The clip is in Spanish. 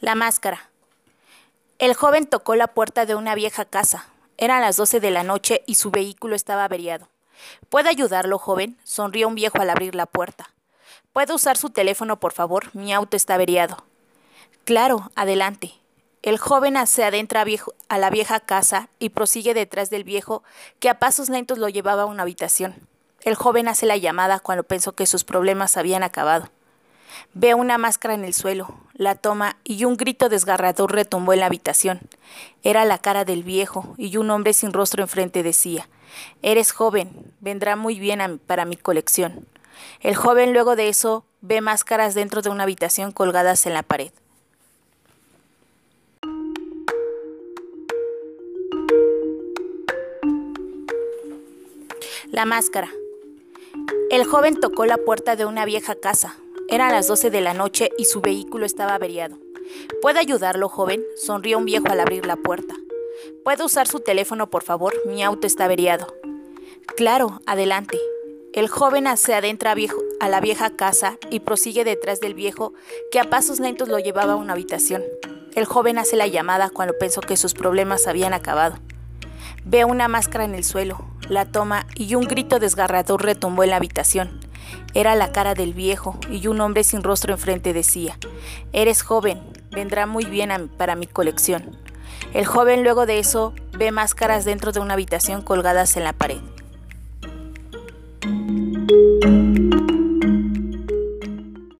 La máscara. El joven tocó la puerta de una vieja casa. Eran las doce de la noche y su vehículo estaba averiado. ¿Puede ayudarlo, joven? sonrió un viejo al abrir la puerta. ¿Puede usar su teléfono, por favor? Mi auto está averiado. Claro, adelante. El joven se adentra a la vieja casa y prosigue detrás del viejo, que a pasos lentos lo llevaba a una habitación. El joven hace la llamada cuando pensó que sus problemas habían acabado. Ve una máscara en el suelo, la toma y un grito desgarrador retumbó en la habitación. Era la cara del viejo y un hombre sin rostro enfrente decía, Eres joven, vendrá muy bien para mi colección. El joven luego de eso ve máscaras dentro de una habitación colgadas en la pared. La máscara. El joven tocó la puerta de una vieja casa. Eran las doce de la noche y su vehículo estaba averiado. ¿Puede ayudarlo, joven? sonrió un viejo al abrir la puerta. ¿Puede usar su teléfono, por favor? Mi auto está averiado. Claro, adelante. El joven se adentra a la vieja casa y prosigue detrás del viejo, que a pasos lentos lo llevaba a una habitación. El joven hace la llamada cuando pensó que sus problemas habían acabado. Ve una máscara en el suelo, la toma y un grito desgarrador retumbó en la habitación. Era la cara del viejo y un hombre sin rostro enfrente decía, Eres joven, vendrá muy bien para mi colección. El joven luego de eso ve máscaras dentro de una habitación colgadas en la pared.